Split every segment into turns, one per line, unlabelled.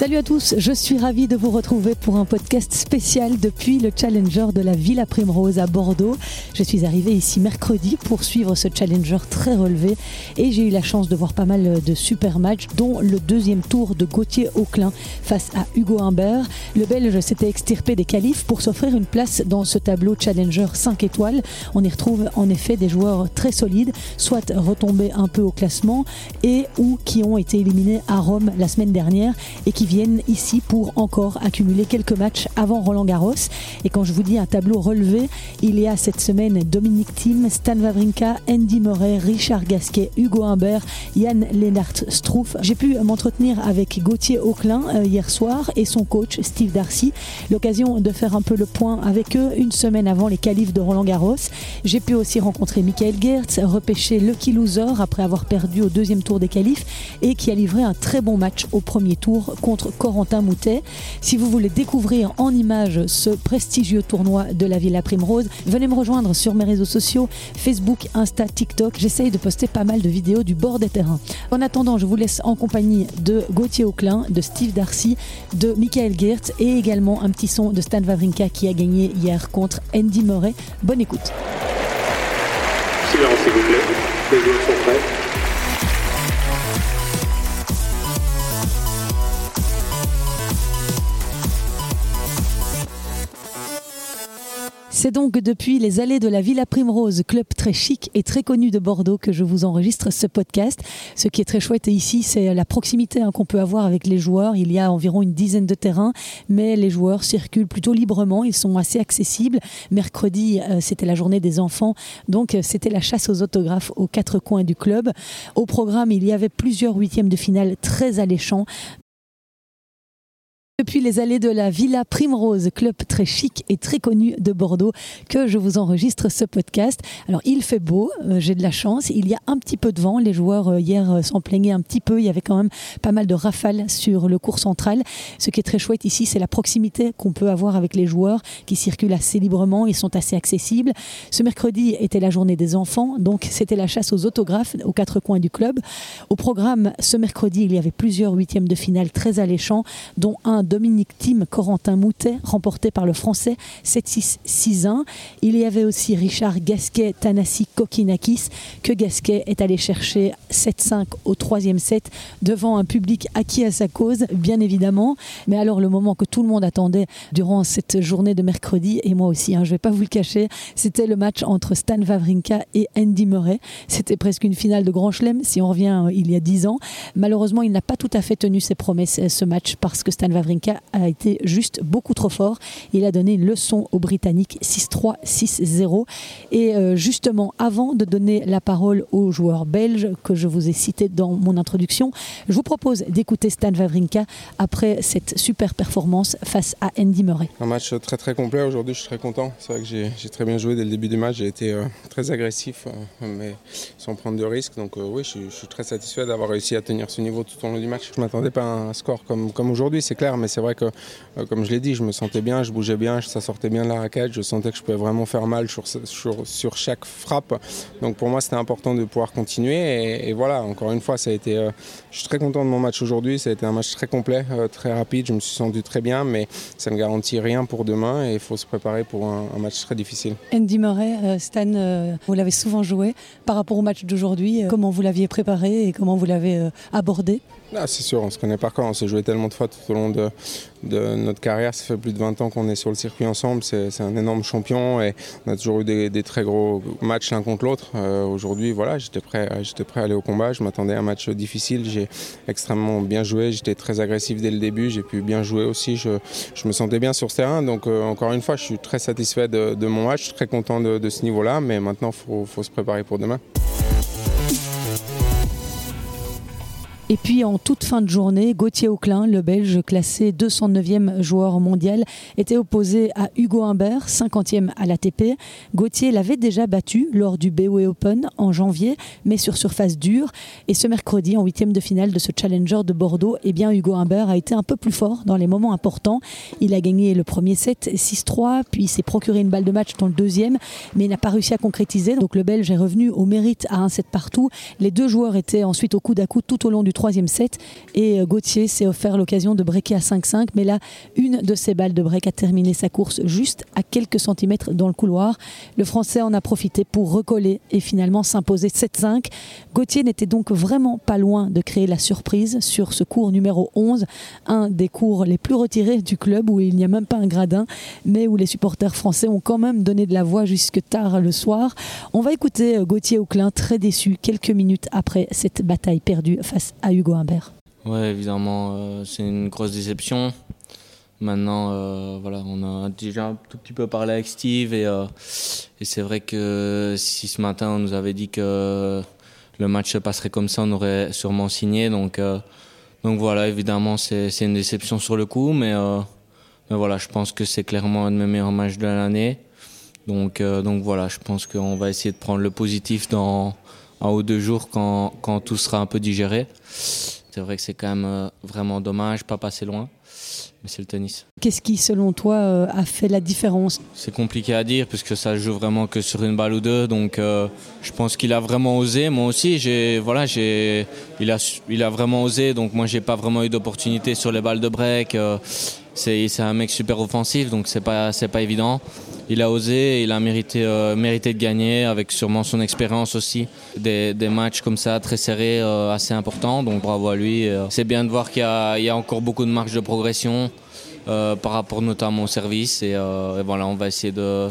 Salut à tous, je suis ravie de vous retrouver pour un podcast spécial depuis le Challenger de la Villa Primrose à Bordeaux. Je suis arrivée ici mercredi pour suivre ce Challenger très relevé et j'ai eu la chance de voir pas mal de super matchs, dont le deuxième tour de Gauthier Auclin face à Hugo Humbert. Le Belge s'était extirpé des qualifs pour s'offrir une place dans ce tableau Challenger 5 étoiles. On y retrouve en effet des joueurs très solides, soit retombés un peu au classement et ou qui ont été éliminés à Rome la semaine dernière et qui viennent ici pour encore accumuler quelques matchs avant Roland Garros. Et quand je vous dis un tableau relevé, il y a cette semaine Dominique Thiem, Stan Wawrinka, Andy Murray, Richard Gasquet, Hugo Humbert, Yann Lennart Struff. J'ai pu m'entretenir avec Gauthier Auclin euh, hier soir et son coach Steve Darcy. L'occasion de faire un peu le point avec eux une semaine avant les qualifs de Roland Garros. J'ai pu aussi rencontrer Michael Gertz, repêché Lucky Loser après avoir perdu au deuxième tour des qualifs et qui a livré un très bon match au premier tour contre Corentin Moutet. Si vous voulez découvrir en images ce prestigieux tournoi de la Villa Primrose, venez me rejoindre sur mes réseaux sociaux, Facebook, Insta, TikTok. J'essaye de poster pas mal de vidéos du bord des terrains. En attendant, je vous laisse en compagnie de Gauthier Auclin, de Steve Darcy, de Michael Geert et également un petit son de Stan Wawrinka qui a gagné hier contre Andy Murray. Bonne écoute.
Silence s'il vous plaît. Les sont.
C'est donc depuis les allées de la Villa Primrose, club très chic et très connu de Bordeaux, que je vous enregistre ce podcast. Ce qui est très chouette ici, c'est la proximité hein, qu'on peut avoir avec les joueurs. Il y a environ une dizaine de terrains, mais les joueurs circulent plutôt librement. Ils sont assez accessibles. Mercredi, euh, c'était la journée des enfants, donc euh, c'était la chasse aux autographes aux quatre coins du club. Au programme, il y avait plusieurs huitièmes de finale très alléchants, depuis les allées de la Villa Primrose, club très chic et très connu de Bordeaux, que je vous enregistre ce podcast. Alors il fait beau, euh, j'ai de la chance, il y a un petit peu de vent, les joueurs euh, hier euh, s'en plaignaient un petit peu, il y avait quand même pas mal de rafales sur le cours central. Ce qui est très chouette ici, c'est la proximité qu'on peut avoir avec les joueurs qui circulent assez librement, ils sont assez accessibles. Ce mercredi était la journée des enfants, donc c'était la chasse aux autographes aux quatre coins du club. Au programme, ce mercredi, il y avait plusieurs huitièmes de finale très alléchants, dont un Dominique Thiem, Corentin Moutet, remporté par le français 7-6-6-1. Il y avait aussi Richard Gasquet, Tanassi Kokinakis, que Gasquet est allé chercher 7-5 au troisième set devant un public acquis à sa cause, bien évidemment. Mais alors, le moment que tout le monde attendait durant cette journée de mercredi, et moi aussi, hein, je ne vais pas vous le cacher, c'était le match entre Stan Wawrinka et Andy Murray. C'était presque une finale de Grand Chelem, si on revient euh, il y a 10 ans. Malheureusement, il n'a pas tout à fait tenu ses promesses euh, ce match parce que Stan Wawrinka a été juste beaucoup trop fort. Il a donné une leçon aux Britanniques 6-3, 6-0. Et euh, justement, avant de donner la parole aux joueurs belges que je vous ai cités dans mon introduction, je vous propose d'écouter Stan Wawrinka après cette super performance face à Andy Murray.
Un match très très complet aujourd'hui, je suis très content. C'est vrai que j'ai très bien joué dès le début du match, j'ai été euh, très agressif, euh, mais sans prendre de risques. Donc oui, je, je, suis très satisfait d'avoir réussi à tenir ce niveau tout au long du match. Je ne m'attendais pas à un score comme, comme aujourd'hui, c'est clair, mais c'est vrai que, euh, comme je l'ai dit, je me sentais bien, je bougeais bien, ça sortait bien de la raquette, je sentais que je pouvais vraiment faire mal sur, chaque frappe. Donc pour moi, c'était important de pouvoir continuer. Et, voilà, encore une fois, ça a été, euh, je suis très content de mon match aujourd'hui. Ça a été un match très complet, euh, très rapide. Je me suis senti très bien, mais ça ne garantit rien pour demain et il faut se préparer pour un match très difficile.
Andy Murray, Stan, vous l'avez souvent joué. Par rapport au match d'aujourd'hui, comment vous l'aviez préparé et comment vous l'avez abordé?
Ah, c'est sûr, on se connaît par cœur, on s'est joué tellement de fois tout au long de, notre carrière. Ça fait plus de 20 ans qu'on est sur le circuit ensemble. C'est un énorme champion et on a toujours eu des, très gros matchs l'un contre l'autre. Euh, aujourd'hui, voilà, j'étais prêt, prêt à aller au combat. Je m'attendais à un match difficile. J'ai extrêmement bien joué. J'étais très agressif dès le début. J'ai pu bien jouer aussi. Je, me sentais bien sur ce terrain. Donc, euh, encore une fois, je suis très satisfait de, mon match. Je très content de, ce niveau-là. Mais maintenant, il faut se préparer pour demain.
Et puis en toute fin de journée, Gauthier Auclin, le Belge classé 209e joueur mondial, était opposé à Hugo Humbert, 50e à l'ATP. Gauthier l'avait déjà battu lors du BOE Open en janvier, mais sur surface dure. Et ce mercredi, en huitième de finale de ce Challenger de Bordeaux, eh bien Hugo Humbert a été un peu plus fort dans les moments importants. Il a gagné le premier set 6-3, puis s'est procuré une balle de match dans le deuxième, mais il n'a pas réussi à concrétiser. Donc le Belge est revenu au mérite à un set partout. Les deux joueurs étaient ensuite au coup d'à coup tout au long du troisième set et Gauthier s'est offert l'occasion de breaker à 5-5. Mais là, une de ses balles de break a terminé sa course juste à quelques centimètres dans le couloir. Le Français en a profité pour recoller et finalement s'imposer 7-5. Gauthier n'était donc vraiment pas loin de créer la surprise sur ce cours numéro 11, un des cours les plus retirés du club où il n'y a même pas un gradin, mais où les supporters français ont quand même donné de la voix jusque tard le soir. On va écouter Gauthier Auclin très déçu quelques minutes après cette bataille perdue face à Hugo Humbert.
Oui, évidemment, euh, c'est une grosse déception. Maintenant, euh, voilà, on a déjà un tout petit peu parlé avec Steve et, euh, et c'est vrai que si ce matin on nous avait dit que le match se passerait comme ça, on aurait sûrement signé. Donc, donc voilà, évidemment, c'est une déception sur le coup, mais, mais voilà, je pense que c'est clairement un de mes meilleurs matchs de l'année. Donc, donc voilà, je pense qu'on va essayer de prendre le positif dans un ou deux jours quand, quand tout sera un peu digéré. C'est vrai que c'est quand même euh, vraiment dommage, pas passer loin, mais c'est le tennis.
Qu'est-ce qui, selon toi, euh, a fait la différence?
C'est compliqué à dire puisque ça joue vraiment que sur une balle ou deux, donc euh, je pense qu'il a vraiment osé. Moi aussi, j'ai, voilà, j'ai, il a, il a vraiment osé, donc moi j'ai pas vraiment eu d'opportunité sur les balles de break. c'est, c'est un mec super offensif, donc c'est pas, c'est pas évident il a osé, il a mérité, euh, mérité de gagner avec sûrement son expérience aussi. Des, matchs comme ça très serrés, euh, assez importants, donc bravo à lui. Euh, c'est bien de voir qu'il y, a encore beaucoup de marge de progression par rapport notamment au service. Et, voilà, on va essayer de,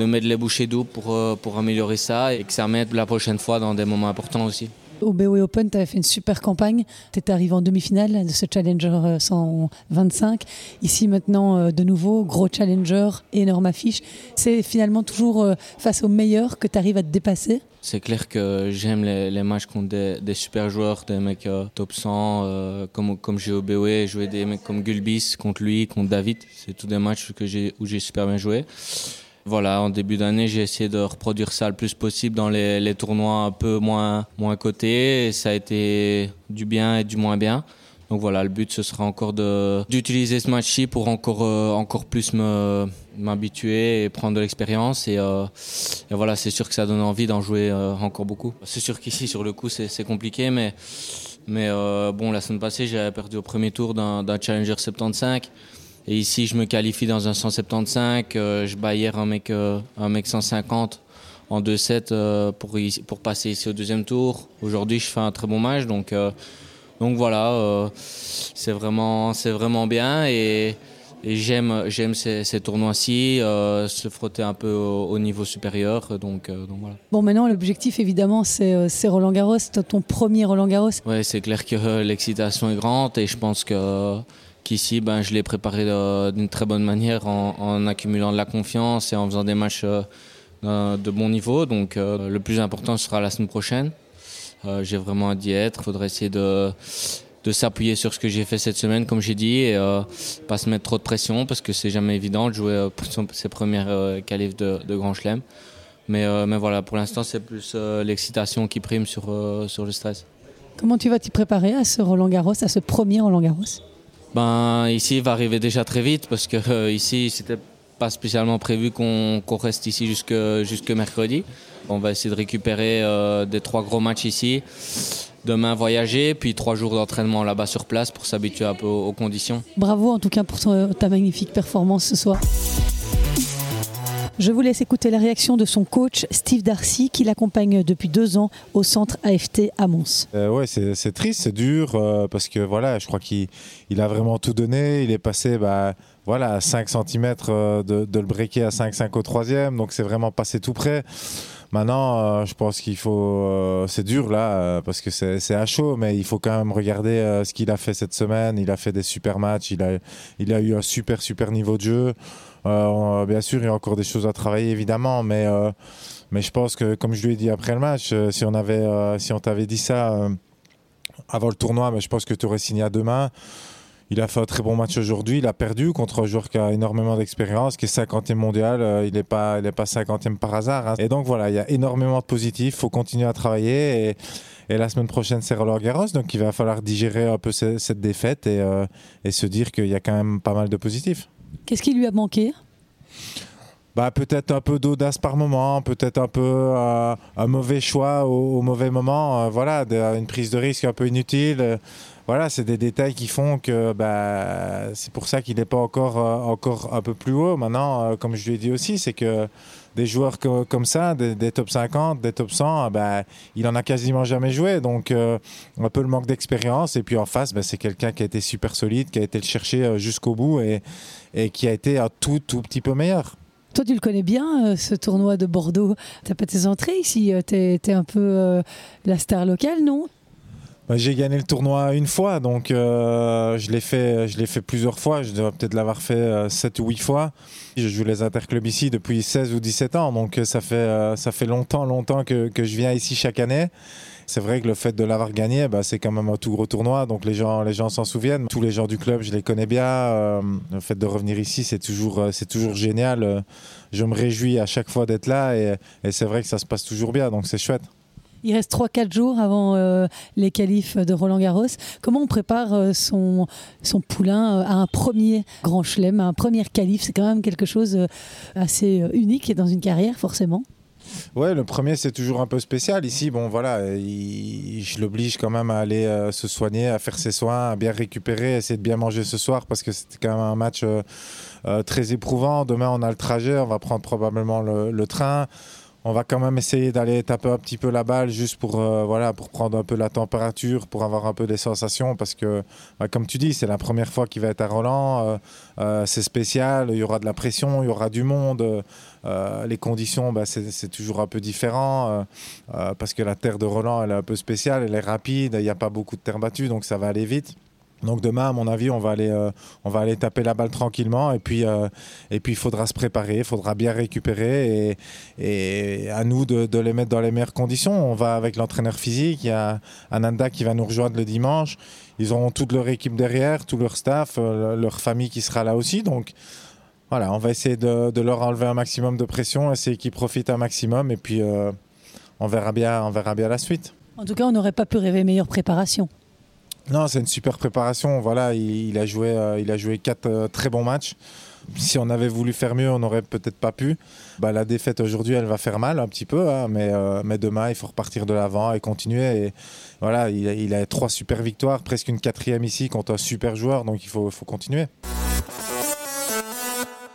mettre les bouchées doux pour, pour améliorer ça et que ça mette la prochaine fois dans des moments importants aussi.
Au BOE Open, tu avais fait une super campagne. Tu étais arrivé en demi-finale de ce Challenger 125. Ici, maintenant, euh, de nouveau, gros Challenger, énorme affiche. C'est finalement toujours euh, face aux meilleurs que tu arrives à te dépasser
c'est clair que j'aime les, matchs contre des, super joueurs, des mecs euh, top 100, comme, comme j'ai au BOE, jouer des mecs comme Gulbis contre lui, contre David. C'est tous des matchs où j'ai super bien joué. Voilà, en début d'année, j'ai essayé de reproduire ça le plus possible dans les, tournois un peu moins, moins cotés. Ça a été du bien et du moins bien. Donc voilà, le but ce sera encore d'utiliser ce match-ci pour encore euh, encore plus m'habituer et prendre de l'expérience euh, et, voilà, c'est sûr que ça donne envie d'en jouer euh, encore beaucoup. C'est sûr qu'ici sur le coup c'est compliqué, mais mais bon la semaine passée j'avais perdu au premier tour d'un Challenger 75. Et ici, je me qualifie dans un 175. Euh, je bats hier un mec, euh, un mec 150 en 2-7 euh, pour, pour passer ici au deuxième tour. Aujourd'hui, je fais un très bon match. Donc, donc voilà, c'est vraiment, vraiment bien. Et, j'aime, j'aime ces, tournois-ci, se frotter un peu au, niveau supérieur. Donc, donc voilà.
Bon, maintenant, l'objectif, évidemment, c'est, Roland Garros, ton premier Roland Garros.
Oui, c'est clair que l'excitation est grande et je pense que Ici, ben, je l'ai préparé d'une très bonne manière en, accumulant de la confiance et en faisant des matchs euh, de bon niveau. Donc euh, le plus important sera la semaine prochaine. Euh, j'ai vraiment hâte d'y être. Il faudrait essayer de, s'appuyer sur ce que j'ai fait cette semaine, comme j'ai dit, et pas se mettre trop de pression parce que c'est jamais évident de jouer ses premières qualifs de, de Grand Chelem. Mais, mais voilà, pour l'instant, c'est plus l'excitation qui prime sur, sur le stress.
Comment tu vas t'y préparer à ce Roland Garros, à ce premier Roland Garros
ben, ici, il va arriver déjà très vite parce que euh, ici, c'était pas spécialement prévu qu'on reste ici jusque, jusque mercredi. On va essayer de récupérer euh, des trois gros matchs ici. Demain, voyager, puis trois jours d'entraînement là-bas sur place pour s'habituer un peu aux, conditions.
Bravo en tout cas pour ta magnifique performance ce soir. Je vous laisse écouter la réaction de son coach Steve Darcy qui l'accompagne depuis deux ans au centre AFT à Mons.
Euh, ouais, c'est triste, c'est dur euh, parce que voilà, je crois qu'il a vraiment tout donné. Il est passé bah, voilà, à 5 cm euh, de, le breaker à 5-5 au troisième, donc c'est vraiment passé tout près. Maintenant, euh, je pense qu'il faut. c'est dur là parce que c'est à chaud, mais il faut quand même regarder ce qu'il a fait cette semaine. Il a fait des super matchs. Il a, il a eu un super super niveau de jeu. Euh, bien sûr, il y a encore des choses à travailler, évidemment, mais, euh, mais je pense que, comme je lui ai dit après le match, euh, si on, avait, si t'avait dit ça avant le tournoi, mais je pense que tu aurais signé à demain. Il a fait un très bon match aujourd'hui. Il a perdu contre un joueur qui a énormément d'expérience, qui est 50e mondial. il n'est pas, pas 50e par hasard. Hein. Et donc voilà, il y a énormément de positifs. Il faut continuer à travailler. Et, et, la semaine prochaine, c'est Roland Garros. Donc il va falloir digérer un peu cette, défaite et, et se dire qu'il y a quand même pas mal de positifs.
Qu'est-ce qui lui a manqué?
Bah, peut-être un peu d'audace par moment, peut-être un peu euh, un mauvais choix au, mauvais moment. Euh, voilà, une prise de risque un peu inutile. Voilà, c'est des détails qui font que bah, c'est pour ça qu'il n'est pas encore, encore un peu plus haut. Maintenant, comme je lui ai dit aussi, c'est que des joueurs comme ça, des, top 50, des top 100, bah, il en a quasiment jamais joué. Donc, un peu le manque d'expérience. Et puis en face, bah, c'est quelqu'un qui a été super solide, qui a été le chercher jusqu'au bout et, qui a été un tout, tout petit peu meilleur.
Toi, tu le connais bien, euh, ce tournoi de Bordeaux. Tu pas tes entrées ici. Euh, tu es, un peu euh, la star locale, non?
Bah, J'ai gagné le tournoi une fois, donc je l'ai fait, je fait plusieurs fois. Je dois peut-être l'avoir fait 7 ou 8 fois. Je joue les interclubs ici depuis 16 ou 17 ans, donc ça fait, ça fait longtemps, longtemps que, que je viens ici chaque année c'est vrai que le fait de l'avoir gagné, bah, c'est quand même un tout gros tournoi, donc les gens, les gens s'en souviennent. Tous les gens du club, je les connais bien. Euh, le fait de revenir ici, c'est toujours, euh, c'est toujours génial. Euh, je me réjouis à chaque fois d'être là et, c'est vrai que ça se passe toujours bien, donc c'est chouette.
Il reste 3-4 jours avant les qualifs de Roland Garros. Comment on prépare son, son poulain à un premier grand chelem, à un premier qualif? C'est quand même quelque chose assez unique dans une carrière, forcément.
Ouais, le premier c'est toujours un peu spécial. Ici, bon voilà, je l'oblige quand même à aller euh, se soigner, à faire ses soins, à bien récupérer, essayer de bien manger ce soir parce que c'était quand même un match euh, euh, très éprouvant. Demain on a le trajet, on va prendre probablement le train on va quand même essayer d'aller taper un petit peu la balle juste pour, euh, voilà, pour prendre un peu la température, pour avoir un peu des sensations. Parce que, bah, comme tu dis, c'est la première fois qu'il va être à Roland. Euh, euh, c'est spécial, il y aura de la pression, il y aura du monde. les conditions, bah, c'est toujours un peu différent. parce que la terre de Roland, elle est un peu spéciale, elle est rapide, il n'y a pas beaucoup de terre battue, donc ça va aller vite. Donc demain, à mon avis, on va aller, euh, on va aller taper la balle tranquillement et puis, euh, et puis il faudra se préparer, il faudra bien récupérer et, à nous de, les mettre dans les meilleures conditions. On va avec l'entraîneur physique, il y a Ananda qui va nous rejoindre le dimanche. Ils auront toute leur équipe derrière, tout leur staff, euh, leur famille qui sera là aussi. Donc voilà, on va essayer de, de leur enlever un maximum de pression, essayer qu'ils profitent un maximum et puis on, verra bien, on verra bien la suite.
En tout cas, on n'aurait pas pu rêver meilleure préparation.
Non, c'est une super préparation. Voilà, il, a joué, euh, il a joué quatre euh, très bons matchs. Si on avait voulu faire mieux, on n'aurait peut-être pas pu. Bah, la défaite aujourd'hui, elle va faire mal un petit peu, hein, mais, euh, mais demain, il faut repartir de l'avant et continuer. Voilà, il, il, a trois super victoires, presque une quatrième ici contre un super joueur, donc il faut, faut continuer.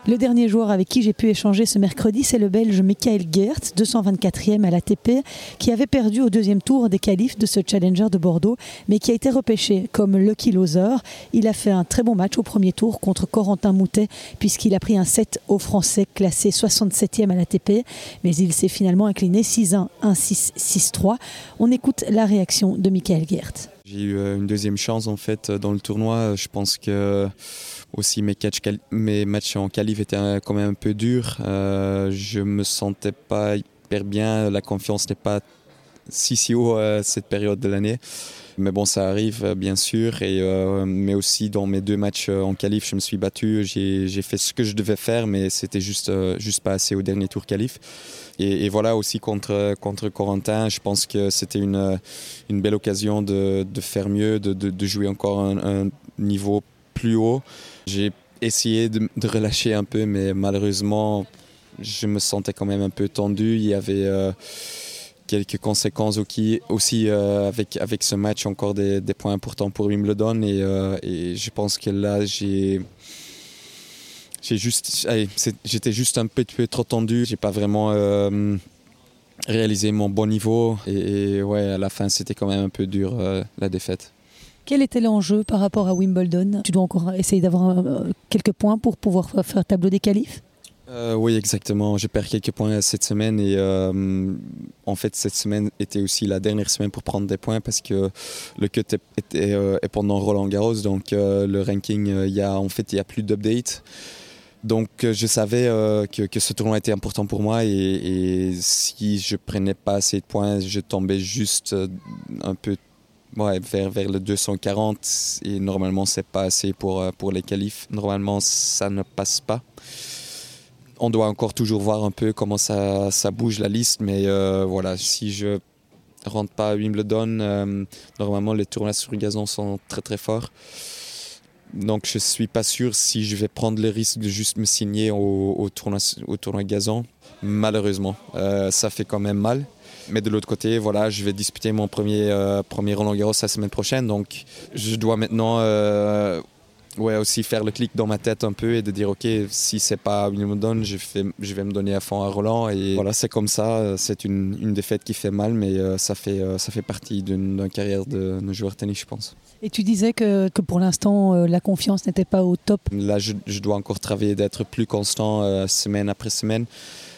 Le dernier joueur avec qui j'ai pu échanger ce mercredi, c'est le Belge Michael Geert, 224e à l'ATP, qui avait perdu au deuxième tour des qualifs de ce Challenger de Bordeaux, mais qui a été repêché comme Lucky Loser. Il a fait un très bon match au premier tour contre Corentin Moutet, puisqu'il a pris un 7 au Français classé 67e à l'ATP, mais il s'est finalement incliné 6-1, 1-6, 6-3. On écoute la réaction de Michael Geert.
J'ai eu euh, une deuxième chance en fait dans le tournoi. Je pense que aussi mes, mes matchs en qualif étaient quand même un peu durs. Euh, je me sentais pas hyper bien, la confiance n'est pas si si haut à cette période de l'année. Mais bon, ça arrive euh, bien sûr. Et, euh, mais aussi dans mes deux matchs euh, en qualif, je me suis battu. J'ai fait ce que je devais faire, mais c'était juste, juste pas assez au dernier tour qualif. Et, voilà aussi contre, contre Corentin, je pense que c'était une, une belle occasion de, de faire mieux, de, de, jouer encore un, un niveau plus haut. J'ai essayé de, relâcher un peu, mais malheureusement, je me sentais quand même un peu tendu. Il y avait quelques conséquences aussi, euh, avec, avec ce match, encore des, points importants pour Wimbledon. Et, euh, et je pense que là, j'ai. Juste, j'étais juste un peu, trop tendu. J'ai pas vraiment réalisé mon bon niveau et, ouais, à la fin, c'était quand même un peu dur la défaite.
Quel était l'enjeu par rapport à Wimbledon? Tu dois encore essayer d'avoir euh, quelques points pour pouvoir faire tableau des qualifs?
Euh, oui, exactement. Je perds quelques points cette semaine et euh, en fait cette semaine était aussi la dernière semaine pour prendre des points parce que le cut était, pendant Roland Garros, donc le ranking, il y a en fait il y a plus d'update. Donc je savais que, ce tournoi était important pour moi et, si je prenais pas assez de points, je tombais juste un peu vers, vers le 240 et normalement c'est pas assez pour, euh, pour les qualifs. Normalement ça ne passe pas. On doit encore toujours voir un peu comment ça, bouge la liste, mais euh, voilà, si je rentre pas à Wimbledon, euh, normalement les tournois sur gazon sont très très forts. Donc je suis pas sûr si je vais prendre le risque de juste me signer au, tournoi, gazon. Malheureusement, euh, ça fait quand même mal. Mais de l'autre côté, voilà, je vais disputer mon premier, premier Roland Garros la semaine prochaine. Donc je dois maintenant ouais, aussi faire le clic dans ma tête un peu et de dire ok si c'est pas Wimbledon je, fais, je vais me donner à fond à Roland et voilà c'est comme ça c'est une, une, défaite qui fait mal mais euh, ça fait, euh, ça fait partie d'une carrière de, de, joueur tennis je pense.
Et tu disais que, que pour l'instant euh, la confiance n'était pas au top
Là je, je dois encore travailler d'être plus constant semaine après semaine.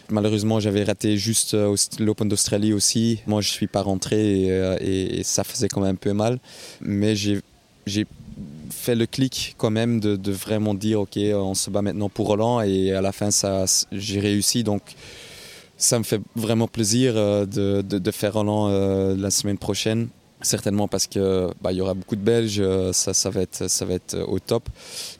Malheureusement, j'avais raté juste l'Open d'Australie aussi. Moi, je ne suis pas rentré et, et, et, ça faisait quand même un peu mal. Mais j'ai fait le clic quand même de, vraiment dire ok, on se bat maintenant pour Roland et à la fin, ça, j'ai réussi. Donc, ça me fait vraiment plaisir euh, de, faire Roland euh, la semaine prochaine. Certainement parce que bah, il y aura beaucoup de Belges, ça, ça va être, ça va être au top.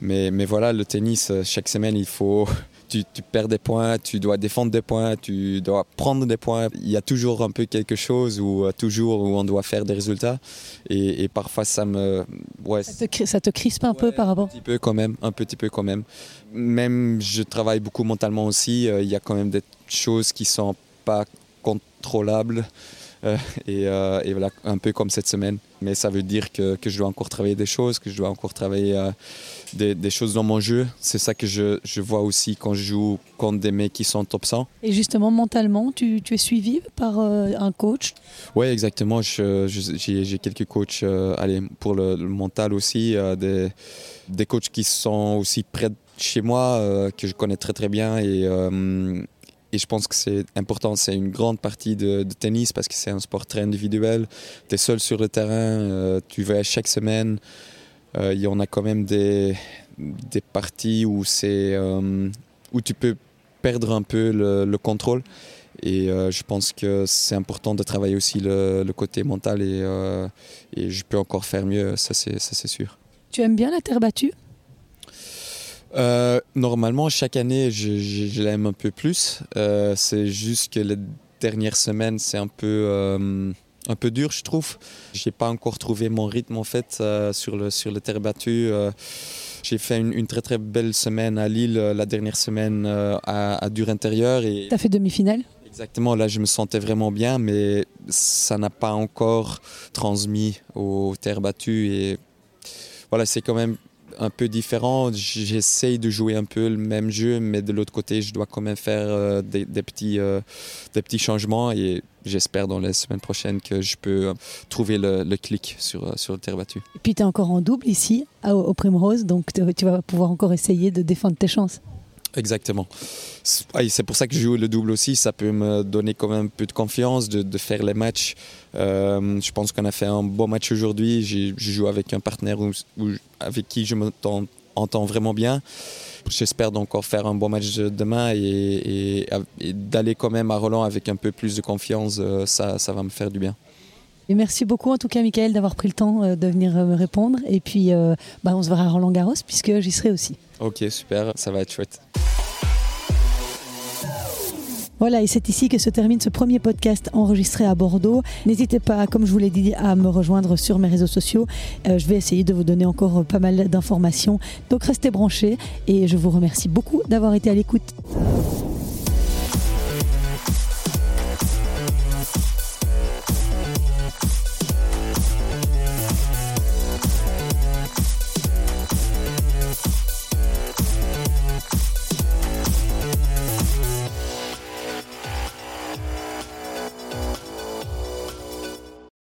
Mais, mais voilà, le tennis, chaque semaine, il faut tu, tu, perds des points, tu dois défendre des points, tu dois prendre des points. Il y a toujours un peu quelque chose où, toujours où on doit faire des résultats. Et, et parfois, ça me.
Ouais, ça, te, ça te crispe un ouais, peu par rapport
Un petit peu quand même, un petit peu quand même. Même, je travaille beaucoup mentalement aussi. Il y a quand même des choses qui sont pas contrôlables. Euh, et, euh, et, voilà, un peu comme cette semaine. Mais ça veut dire que, que, je dois encore travailler des choses, que je dois encore travailler euh, des, des, choses dans mon jeu. C'est ça que je, je, vois aussi quand je joue contre des mecs qui sont top 100.
Et justement, mentalement, tu, tu es suivi par un coach?
Oui, exactement. J'ai quelques coachs allez, pour le, le, mental aussi, des, des coachs qui sont aussi près de chez moi, que je connais très très bien. Et, et je pense que c'est important, c'est une grande partie de, tennis parce que c'est un sport très individuel. Tu es seul sur le terrain, euh, tu vas chaque semaine. Euh, il y en a quand même des, parties où, euh, où tu peux perdre un peu le, le contrôle. Et je pense que c'est important de travailler aussi le, côté mental et, je peux encore faire mieux, ça c'est sûr.
Tu aimes bien la terre battue?
Euh, normalement, chaque année, je, je, je l'aime un peu plus. Euh, c'est juste que les dernières semaines, c'est un peu, euh, un peu dur, je trouve. J'ai pas encore trouvé mon rythme en fait sur le sur le terre battue. J'ai fait une, une, très très belle semaine à Lille la dernière semaine à, à dur intérieur et.
T'as fait demi-finale?
Exactement, là je me sentais vraiment bien, mais ça n'a pas encore transmis aux terres battues et voilà, c'est quand même un peu différent. J'essaye de jouer un peu le même jeu, mais de l'autre côté, je dois quand même faire euh, des, petits, euh, des petits changements et j'espère dans les semaines prochaines que je peux trouver le, clic sur, sur le terre battue.
Et puis tu es encore en double ici, au Primrose, donc tu vas pouvoir encore essayer de défendre tes chances.
Exactement. C'est pour ça que je joue le double aussi. Ça peut me donner quand même un peu de confiance de, faire les matchs. Euh, je pense qu'on a fait un bon match aujourd'hui. Je joue avec un partenaire avec qui je m'entends vraiment bien. J'espère encore faire un bon match demain et, et, et d'aller quand même à Roland avec un peu plus de confiance. Euh, ça, ça va me faire du bien.
Et merci beaucoup en tout cas Michael d'avoir pris le temps euh, de venir me répondre et puis euh, bah, on se verra à Roland Garros puisque j'y serai aussi.
Ok super, ça va être chouette.
Voilà, et c'est ici que se termine ce premier podcast enregistré à Bordeaux. N'hésitez pas, comme je vous l'ai dit, à me rejoindre sur mes réseaux sociaux. Euh, je vais essayer de vous donner encore pas mal d'informations. Donc restez branchés et je vous remercie beaucoup d'avoir été à l'écoute.